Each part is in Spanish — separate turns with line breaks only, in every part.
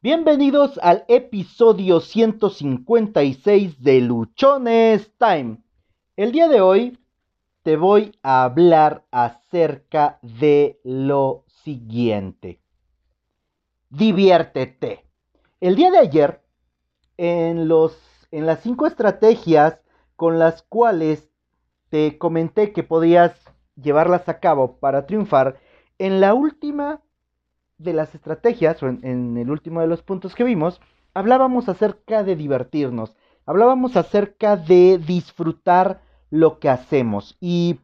Bienvenidos al episodio 156 de Luchones Time. El día de hoy te voy a hablar acerca de lo siguiente. Diviértete. El día de ayer, en, los, en las cinco estrategias con las cuales te comenté que podías llevarlas a cabo para triunfar, en la última de las estrategias, o en, el último de los puntos que vimos, hablábamos acerca de divertirnos, hablábamos acerca de disfrutar lo que hacemos. Y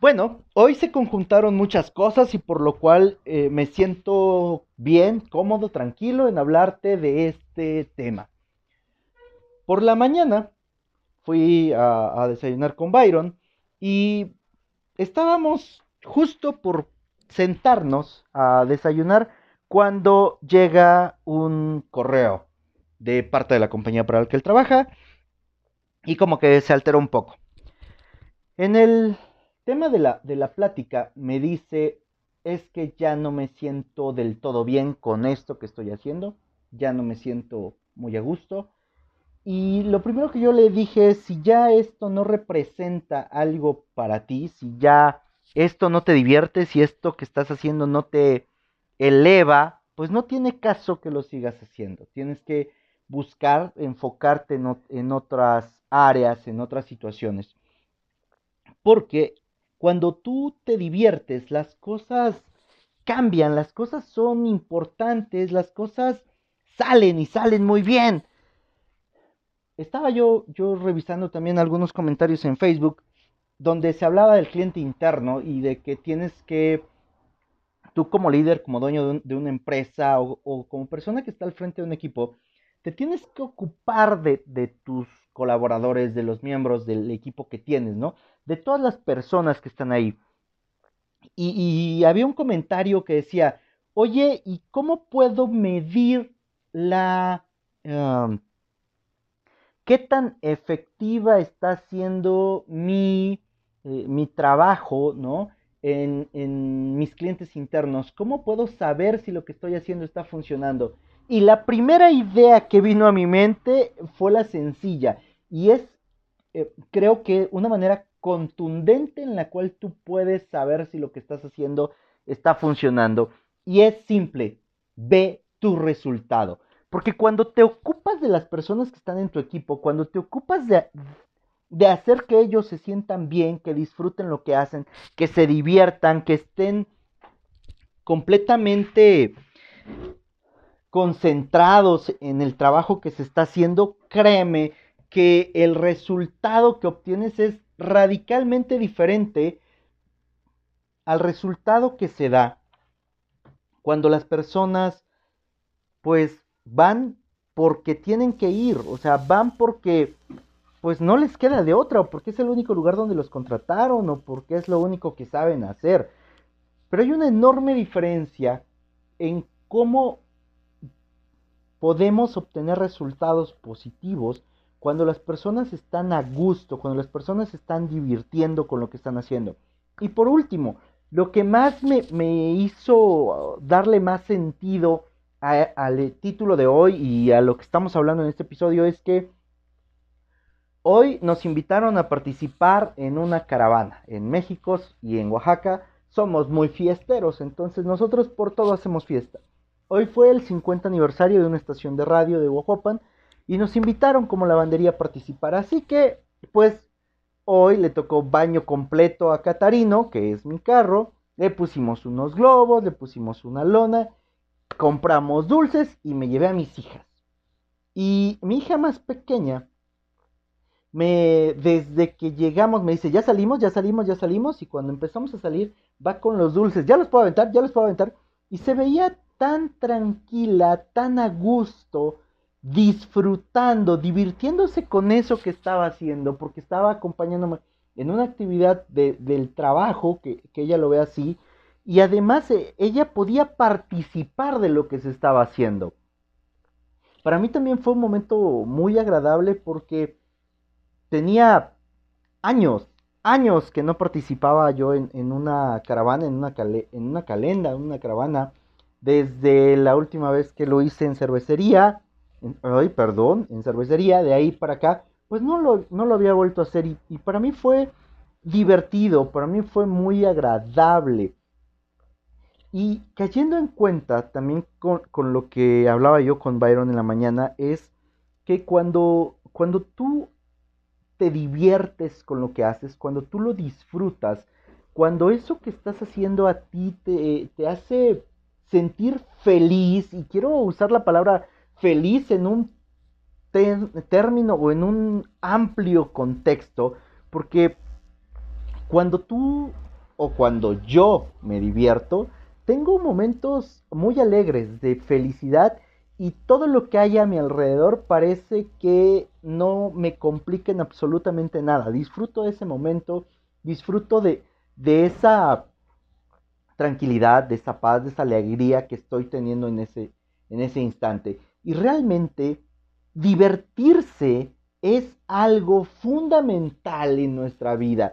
bueno, hoy se conjuntaron muchas cosas y por lo cual eh, me siento bien, cómodo, tranquilo en hablarte de este tema. Por la mañana fui a desayunar con Byron y estábamos justo por sentarnos a desayunar cuando llega un correo de parte de la compañía para la que él trabaja y como que se alteró un poco. En el tema de la, de la plática me dice es que ya no me siento del todo bien con esto que estoy haciendo, ya no me siento muy a gusto. Y lo primero que yo le dije es, si ya esto no representa algo para ti, si ya esto no te divierte, si esto que estás haciendo no te eleva, pues no tiene caso que lo sigas haciendo. Tienes que buscar enfocarte en, otras áreas, en otras situaciones. Porque cuando tú te diviertes, las cosas cambian, las cosas son importantes, las cosas salen y salen muy bien. Estaba yo, yo revisando también algunos comentarios en Facebook donde se hablaba del cliente interno y de que tienes que, tú como líder, como dueño de, una empresa o, como persona que está al frente de un equipo, te tienes que ocupar de, tus colaboradores, de los miembros del equipo que tienes, ¿no? De todas las personas que están ahí. Y, había un comentario que decía, oye, ¿y cómo puedo medir la... Um, qué tan efectiva está siendo mi eh, mi trabajo, ¿no? En, en, mis clientes internos, ¿cómo puedo saber si lo que estoy haciendo está funcionando? Y la primera idea que vino a mi mente fue la sencilla y es, eh, creo que una manera contundente en la cual tú puedes saber si lo que estás haciendo está funcionando. Y es simple, ve tu resultado. Porque cuando te ocupas de las personas que están en tu equipo, cuando te ocupas de, de hacer que ellos se sientan bien, que disfruten lo que hacen, que se diviertan, que estén completamente concentrados en el trabajo que se está haciendo, créeme que el resultado que obtienes es radicalmente diferente al resultado que se da cuando las personas pues van porque tienen que ir, o sea, van porque pues no les queda de otra, o porque es el único lugar donde los contrataron, o porque es lo único que saben hacer. Pero hay una enorme diferencia en cómo podemos obtener resultados positivos cuando las personas están a gusto, cuando las personas están divirtiendo con lo que están haciendo. Y por último, lo que más me, hizo darle más sentido al título de hoy y a lo que estamos hablando en este episodio es que Hoy nos invitaron a participar en una caravana en México y en Oaxaca. Somos muy fiesteros, entonces nosotros por todo hacemos fiesta. Hoy fue el 50 aniversario de una estación de radio de Oaxapan y nos invitaron como lavandería a participar. Así que, pues, hoy le tocó baño completo a Catarino, que es mi carro. Le pusimos unos globos, le pusimos una lona, compramos dulces y me llevé a mis hijas. Y mi hija más pequeña me, desde que llegamos me dice, ya salimos, ya salimos, ya salimos, y cuando empezamos a salir va con los dulces, ya los puedo aventar, ya los puedo aventar, y se veía tan tranquila, tan a gusto, disfrutando, divirtiéndose con eso que estaba haciendo, porque estaba acompañándome en una actividad del trabajo, que, que ella lo ve así, y además eh, ella podía participar de lo que se estaba haciendo. Para mí también fue un momento muy agradable porque tenía años, años que no participaba yo en, una caravana, en una, en una calenda, en una caravana desde la última vez que lo hice en cervecería, ay, perdón, en cervecería, de ahí para acá, pues no lo, no lo había vuelto a hacer y, y para mí fue divertido, para mí fue muy agradable. Y cayendo en cuenta también con, con, lo que hablaba yo con Byron en la mañana, es que cuando, cuando tú te diviertes con lo que haces, cuando tú lo disfrutas, cuando eso que estás haciendo a ti te, te hace sentir feliz, y quiero usar la palabra feliz en un término o en un amplio contexto, porque cuando tú o cuando yo me divierto, tengo momentos muy alegres de felicidad y todo lo que hay a mi alrededor parece que no me compliquen absolutamente nada. Disfruto de ese momento, disfruto de, de esa tranquilidad, de esa paz, de esa alegría que estoy teniendo en ese, en ese instante. Y realmente divertirse es algo fundamental en nuestra vida.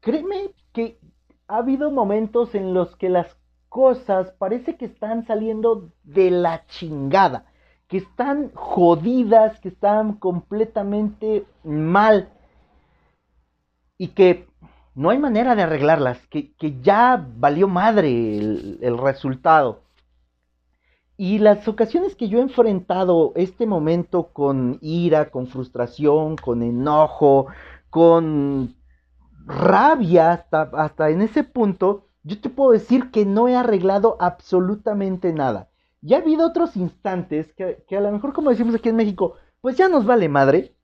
Créeme que ha habido momentos en los que las cosas parece que están saliendo de la chingada, que están jodidas, que están completamente mal y que no hay manera de arreglarlas, que, ya valió madre el, el resultado. Y las ocasiones que yo he enfrentado este momento con ira, con frustración, con enojo, con rabia hasta, hasta en ese punto, yo te puedo decir que no he arreglado absolutamente nada. Ya ha habido otros instantes que, a lo mejor, como decimos aquí en México, pues ya nos vale madre,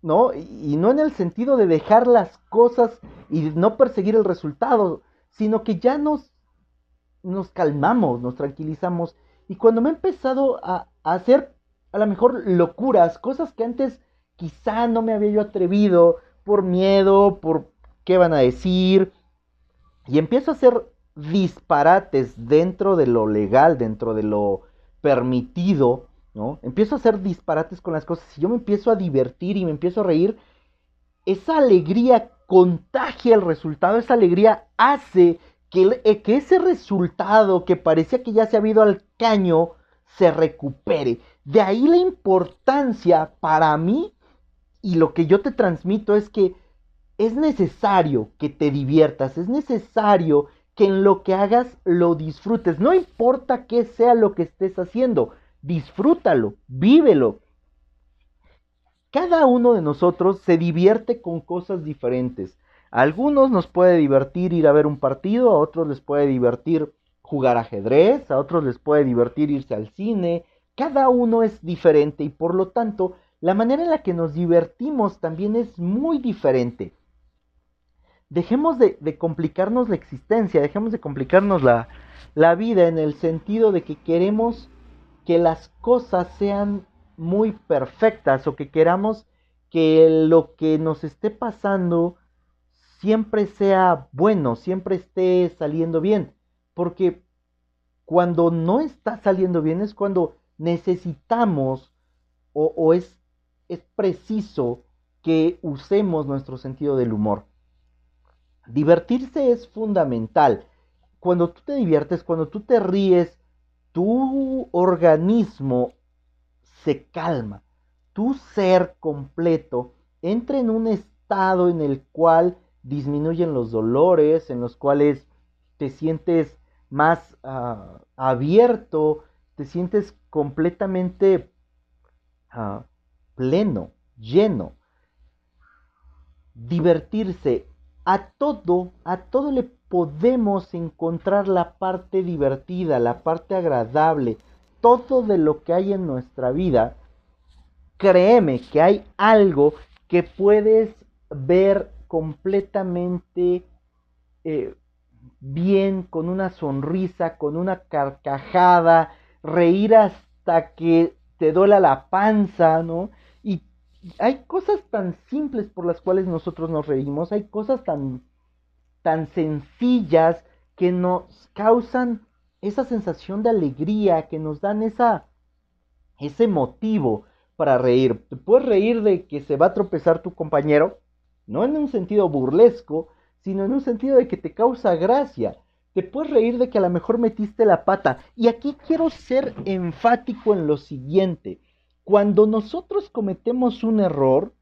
¿no? Y, no en el sentido de dejar las cosas y no perseguir el resultado, sino que ya nos, nos calmamos, nos tranquilizamos. Y cuando me he empezado a, a hacer a lo mejor locuras, cosas que antes quizá no me había yo atrevido por miedo, por qué van a decir, y empiezo a hacer disparates dentro de lo legal, dentro de lo permitido, ¿no? Empiezo a hacer disparates con las cosas y yo me empiezo a divertir y me empiezo a reír. Esa alegría contagia el resultado, esa alegría hace que, eh, que ese resultado que parecía que ya se ha ido al caño se recupere. De ahí la importancia para mí y lo que yo te transmito es que es necesario que te diviertas, es necesario que en lo que hagas lo disfrutes. No importa qué sea lo que estés haciendo, disfrútalo, vívelo. Cada uno de nosotros se divierte con cosas diferentes. A algunos nos puede divertir ir a ver un partido, a otros les puede divertir jugar ajedrez, a otros les puede divertir irse al cine. Cada uno es diferente y por lo tanto la manera en la que nos divertimos también es muy diferente dejemos de, complicarnos la existencia, dejemos de complicarnos la, vida en el sentido de que queremos que las cosas sean muy perfectas o que queramos que lo que nos esté pasando siempre sea bueno, siempre esté saliendo bien. Porque cuando no está saliendo bien es cuando necesitamos o, o es, es preciso que usemos nuestro sentido del humor. Divertirse es fundamental. Cuando tú te diviertes, cuando tú te ríes, tu organismo se calma. Tu ser completo entra en un estado en el cual disminuyen los dolores, en los cuales te sientes más ah, abierto, te sientes completamente ah, pleno, lleno. Divertirse a todo, a todo le podemos encontrar la parte divertida, la parte agradable, todo de lo que hay en nuestra vida. Créeme que hay algo que puedes ver completamente eh, bien, con una sonrisa, con una carcajada, reír hasta que te duela la panza, ¿no? Hay cosas tan simples por las cuales nosotros nos reímos, hay cosas tan, tan sencillas que nos causan esa sensación de alegría, que nos dan esa, ese motivo para reír. Te puedes reír de que se va a tropezar tu compañero, no en un sentido burlesco, sino en un sentido de que te causa gracia. te puedes reír de que a lo mejor metiste la pata. Y aquí quiero ser enfático en lo siguiente. Cuando nosotros cometemos un error,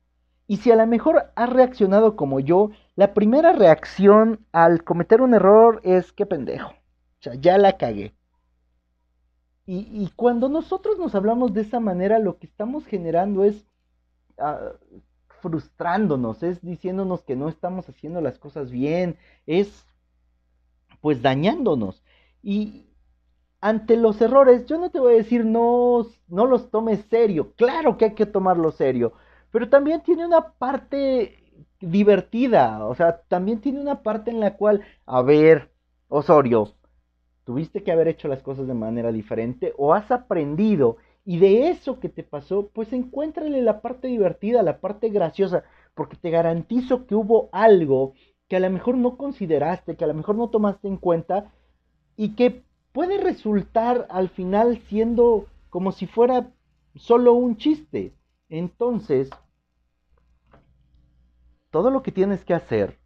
y si a lo mejor has reaccionado como yo, la primera reacción al cometer un error es que pendejo. O sea, ya la cagué. Y, cuando nosotros nos hablamos de esa manera, lo que estamos generando es ah, frustrándonos, es diciéndonos que no estamos haciendo las cosas bien, es pues dañándonos. Y ante los errores, yo no te voy a decir no, no los tomes serio, claro que hay que tomarlo serio, pero también tiene una parte divertida, o sea, también tiene una parte en la cual, a ver, Osorio, tuviste que haber hecho las cosas de manera diferente o has aprendido y de eso que te pasó, pues encuéntrale la parte divertida, la parte graciosa, porque te garantizo que hubo algo que a lo mejor no consideraste, que a lo mejor no tomaste en cuenta y que puede resultar al final siendo como si fuera solo un chiste. Entonces, todo lo que tienes que hacer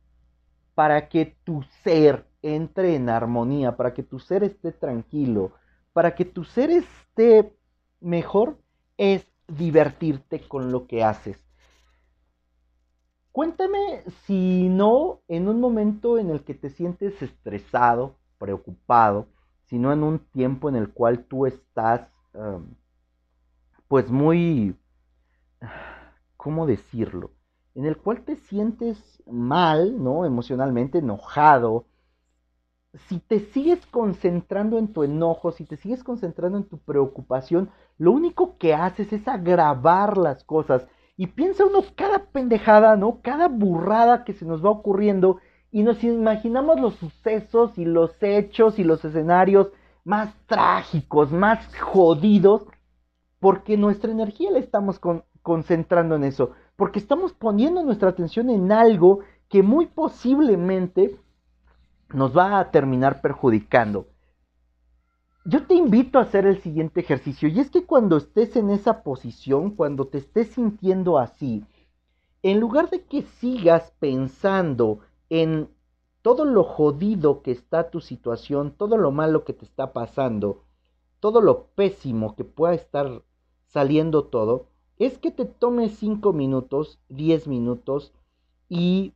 para que tu ser entre en armonía, para que tu ser esté tranquilo, para que tu ser esté mejor, es divertirte con lo que haces. Cuéntame si no en un momento en el que te sientes estresado, preocupado, sino en un tiempo en el cual tú estás pues muy, ¿cómo decirlo? En el cual te sientes mal, ¿no? Emocionalmente enojado, si te sigues concentrando en tu enojo, si te sigues concentrando en tu preocupación, lo único que haces es agravar las cosas. Y piensa uno cada pendejada, ¿no? Cada burrada que se nos va ocurriendo y nos imaginamos los sucesos y los hechos y los escenarios más trágicos, más jodidos, porque nuestra energía la estamos concentrando en eso, porque estamos poniendo nuestra atención en algo que muy posiblemente nos va a terminar perjudicando. Yo te invito a hacer el siguiente ejercicio y es que cuando estés en esa posición, cuando te estés sintiendo así, en lugar de que sigas pensando en todo lo jodido que está tu situación, todo lo malo que te está pasando, todo lo pésimo que pueda estar saliendo todo, es que te tomes 5 minutos, 10 minutos y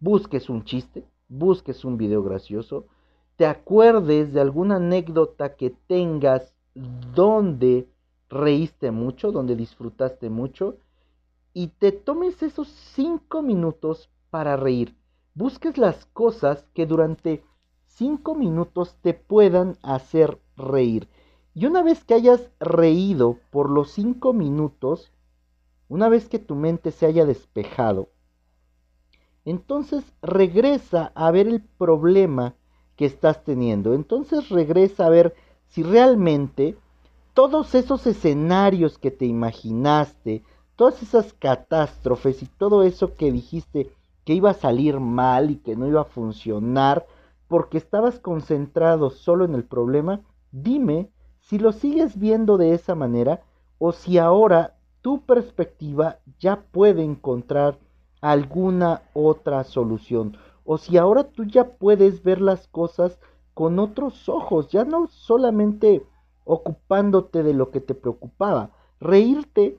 busques un chiste, busques un video gracioso, te acuerdes de alguna anécdota que tengas donde reíste mucho, donde disfrutaste mucho, y te tomes esos cinco minutos para reír. Busques las cosas que durante cinco minutos te puedan hacer reír. Y una vez que hayas reído por los cinco minutos, una vez que tu mente se haya despejado, entonces regresa a ver el problema que estás teniendo. Entonces regresa a ver si realmente todos esos escenarios que te imaginaste, todas esas catástrofes y todo eso que dijiste que iba a salir mal y que no iba a funcionar porque estabas concentrado solo en el problema, dime si lo sigues viendo de esa manera o si ahora tu perspectiva ya puede encontrar alguna otra solución. O si ahora tú ya puedes ver las cosas con otros ojos, ya no solamente ocupándote de lo que te preocupaba. Reírte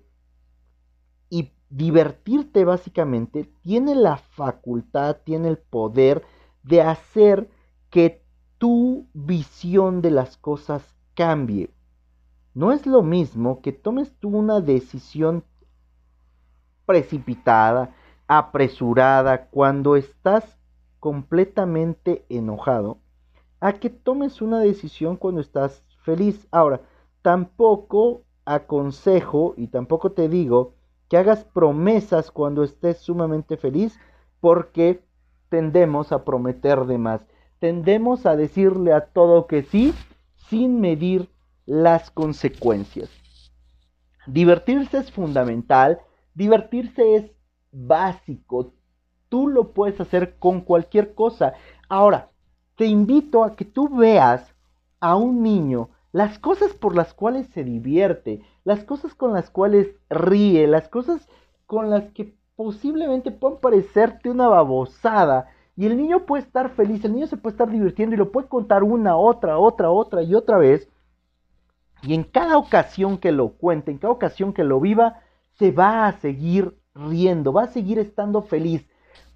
divertirte básicamente tiene la facultad, tiene el poder de hacer que tu visión de las cosas cambie. No es lo mismo que tomes tú una decisión precipitada, apresurada, cuando estás completamente enojado, a que tomes una decisión cuando estás feliz. Ahora, tampoco aconsejo y tampoco te digo que hagas promesas cuando estés sumamente feliz, porque tendemos a prometer de más. Tendemos a decirle a todo que sí sin medir las consecuencias. Divertirse es fundamental, divertirse es básico. Tú lo puedes hacer con cualquier cosa. Ahora, te invito a que tú veas a un niño las cosas por las cuales se divierte, las cosas con las cuales ríe, las cosas con las que posiblemente puedan parecerte una babosada Y el niño puede estar feliz, el niño se puede estar divirtiendo y lo puede contar una, otra, otra, otra y otra vez. Y en cada ocasión que lo cuente, en cada ocasión que lo viva, se va a seguir riendo, va a seguir estando feliz.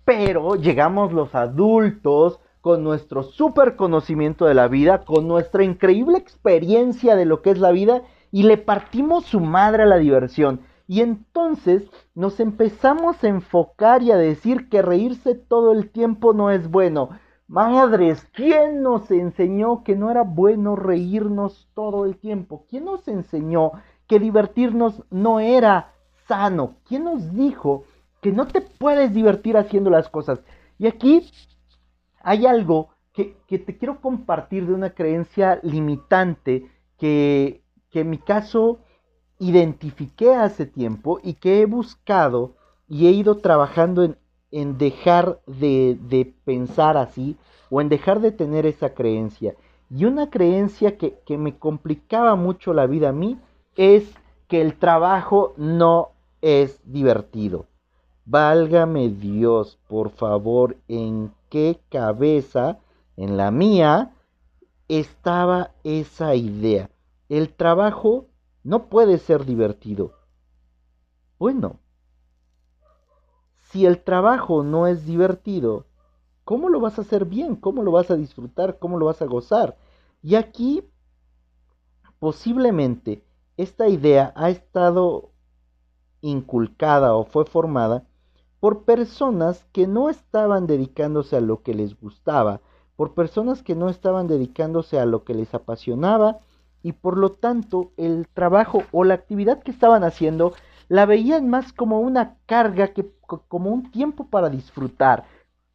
Pero llegamos los adultos con nuestro super conocimiento de la vida, con nuestra increíble experiencia de lo que es la vida y le partimos su madre a la diversión. Y entonces nos empezamos a enfocar y a decir que reírse todo el tiempo no es bueno. Madres, ¿quién nos enseñó que no era bueno reírnos todo el tiempo? ¿Quién nos enseñó que divertirnos no era sano? ¿Quién nos dijo que no te puedes divertir haciendo las cosas? Y aquí hay algo que, te quiero compartir de una creencia limitante que, en mi caso identifiqué hace tiempo y que he buscado y he ido trabajando en, en dejar de, de, pensar así o en dejar de tener esa creencia. Y una creencia que, que me complicaba mucho la vida a mí es que el trabajo no es divertido. Válgame Dios, por favor, ¿en qué cabeza, en la mía, estaba esa idea? El trabajo no puede ser divertido. Bueno, si el trabajo no es divertido, ¿cómo lo vas a hacer bien? ¿Cómo lo vas a disfrutar? ¿Cómo lo vas a gozar? Y aquí, posiblemente, esta idea ha estado inculcada o fue formada por personas que no estaban dedicándose a lo que les gustaba, por personas que no estaban dedicándose a lo que les apasionaba y por lo tanto el trabajo o la actividad que estaban haciendo la veían más como una carga que como un tiempo para disfrutar.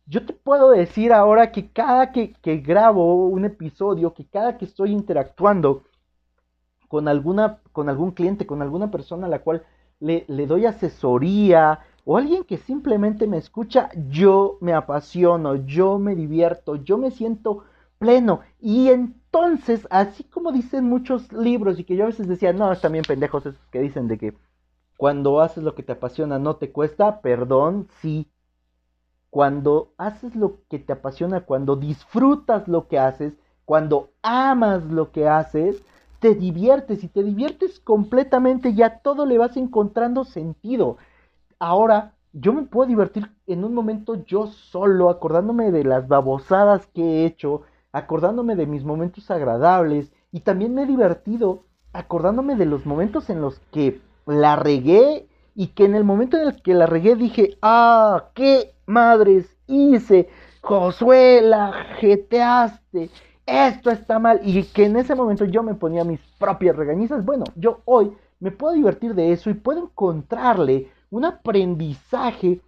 Yo te puedo decir ahora que cada que, grabo un episodio, que cada que estoy interactuando con, alguna, con algún cliente, con alguna persona a la cual le, le doy asesoría, o alguien que simplemente me escucha, yo me apasiono, yo me divierto, yo me siento pleno. Y entonces, así como dicen muchos libros y que yo a veces decía, no, están bien pendejos esos que dicen de que cuando haces lo que te apasiona no te cuesta, perdón, sí. Cuando haces lo que te apasiona, cuando disfrutas lo que haces, cuando amas lo que haces, te diviertes y te diviertes completamente, ya todo le vas encontrando sentido ahora yo me puedo divertir en un momento yo solo, acordándome de las babosadas que he hecho, acordándome de mis momentos agradables y también me he divertido acordándome de los momentos en los que la regué y que en el momento en el que la regué dije, ah, qué madres hice, Josué, la jeteaste, esto está mal y que en ese momento yo me ponía mis propias regañizas, bueno, yo hoy me puedo divertir de eso y puedo encontrarle un aprendizaje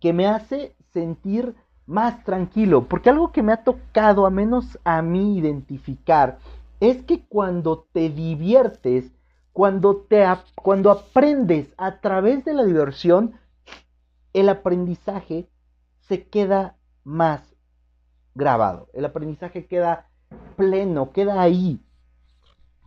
que me hace sentir más tranquilo, porque algo que me ha tocado, a menos a mí identificar, es que cuando te diviertes, cuando, te, cuando aprendes a través de la diversión, el aprendizaje se queda más grabado, el aprendizaje queda pleno, queda ahí.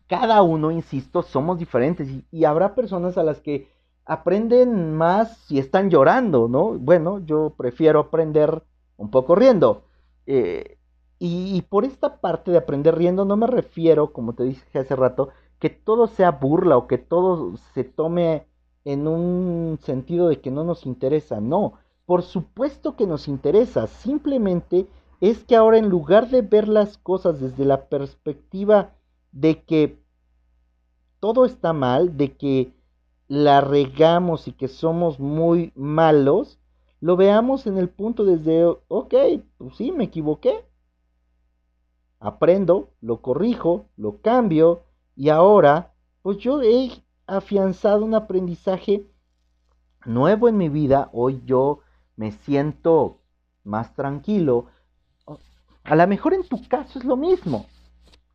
Cada uno, insisto, somos diferentes y habrá personas a las que aprenden más si están llorando, ¿no? Bueno, yo prefiero aprender un poco riendo. Eh, y, por esta parte de aprender riendo no me refiero, como te dije hace rato, que todo sea burla o que todo se tome en un sentido de que no nos interesa. No, por supuesto que nos interesa. Simplemente es que ahora en lugar de ver las cosas desde la perspectiva de que todo está mal, de que la regamos y que somos muy malos, lo veamos en el punto desde, ok, pues sí, me equivoqué. Aprendo, lo corrijo, lo cambio y ahora, pues yo he afianzado un aprendizaje nuevo en mi vida. Hoy yo me siento más tranquilo. A lo mejor en tu caso es lo mismo.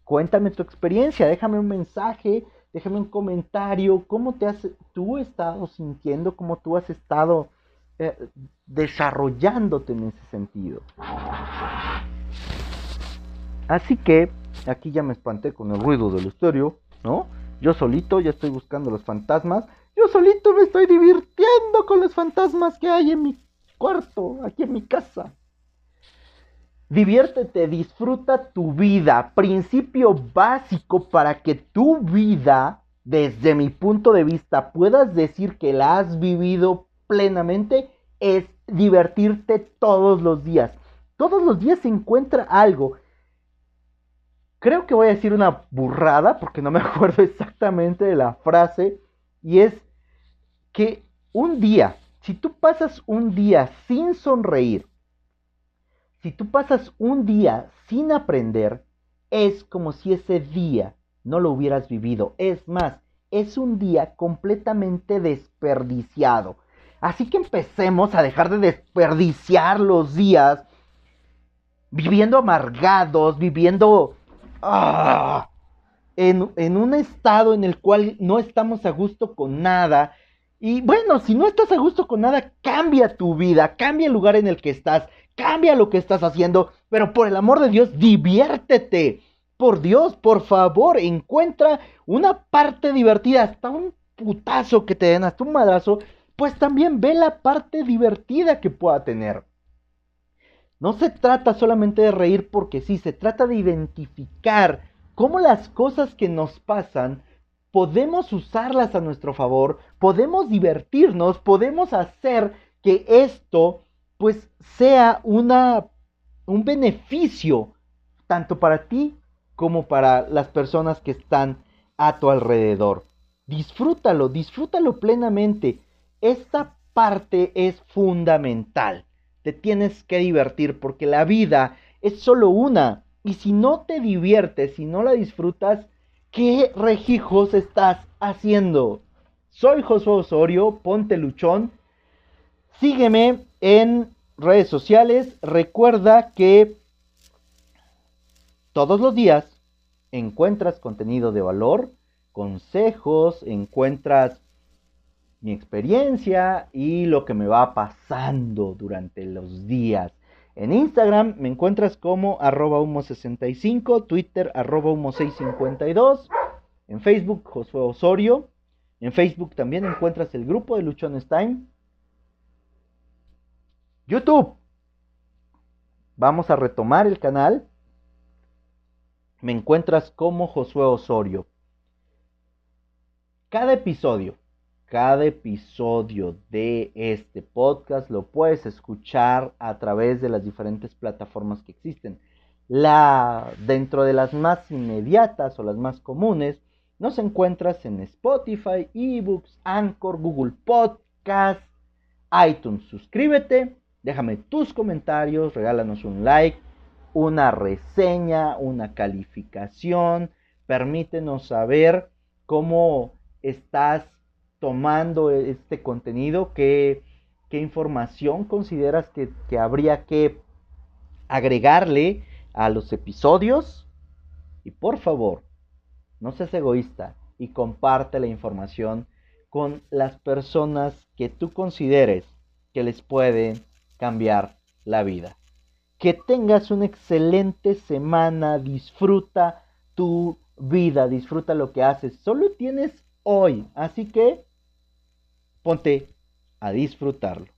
Cuéntame tu experiencia, déjame un mensaje déjame un comentario, cómo te has tú estado sintiendo, cómo tú has estado eh, desarrollándote en ese sentido. Así que aquí ya me espanté con el ruido del estéreo, ¿no? Yo solito ya estoy buscando los fantasmas. Yo solito me estoy divirtiendo con los fantasmas que hay en mi cuarto, aquí en mi casa. Diviértete, disfruta tu vida. Principio básico para que tu vida, desde mi punto de vista, puedas decir que la has vivido plenamente, es divertirte todos los días. Todos los días se encuentra algo. Creo que voy a decir una burrada porque no me acuerdo exactamente de la frase. Y es que un día, si tú pasas un día sin sonreír, si tú pasas un día sin aprender, es como si ese día no lo hubieras vivido. Es más, es un día completamente desperdiciado. Así que empecemos a dejar de desperdiciar los días viviendo amargados, viviendo ah, en, en un estado en el cual no estamos a gusto con nada. Y bueno, si no estás a gusto con nada, cambia tu vida, cambia el lugar en el que estás, cambia lo que estás haciendo, pero por el amor de Dios, diviértete. Por Dios, por favor, encuentra una parte divertida, hasta un putazo que te den, hasta un madrazo, pues también ve la parte divertida que pueda tener. No se trata solamente de reír porque sí, se trata de identificar cómo las cosas que nos pasan podemos usarlas a nuestro favor, podemos divertirnos, podemos hacer que esto pues sea una un beneficio tanto para ti como para las personas que están a tu alrededor. Disfrútalo, disfrútalo plenamente. Esta parte es fundamental te tienes que divertir porque la vida es solo una. Y si no te diviertes, si no la disfrutas, ¿qué regijos estás haciendo? Soy Josué Osorio, ponte luchón. Sígueme en redes sociales. Recuerda que todos los días encuentras contenido de valor, consejos, encuentras mi experiencia y lo que me va pasando durante los días. En Instagram me encuentras como arroba humo65, Twitter arroba humo652, en Facebook Josué Osorio, en Facebook también encuentras el grupo de Luchones Time. YouTube. Vamos a retomar el canal. Me encuentras como Josué Osorio. Cada episodio cada episodio de este podcast lo puedes escuchar a través de las diferentes plataformas que existen. La, dentro de las más inmediatas o las más comunes, nos encuentras en Spotify, eBooks, Anchor, Google Podcast, iTunes. Suscríbete, déjame tus comentarios, regálanos un like, una reseña, una calificación. Permítenos saber cómo estás tomando este contenido? ¿Qué, información consideras que, habría que agregarle a los episodios? Y por favor, no seas egoísta y comparte la información con las personas que tú consideres que les puede cambiar la vida. Que tengas una excelente semana, disfruta tu vida, disfruta lo que haces. Solo tienes hoy, así que ponte a disfrutarlo.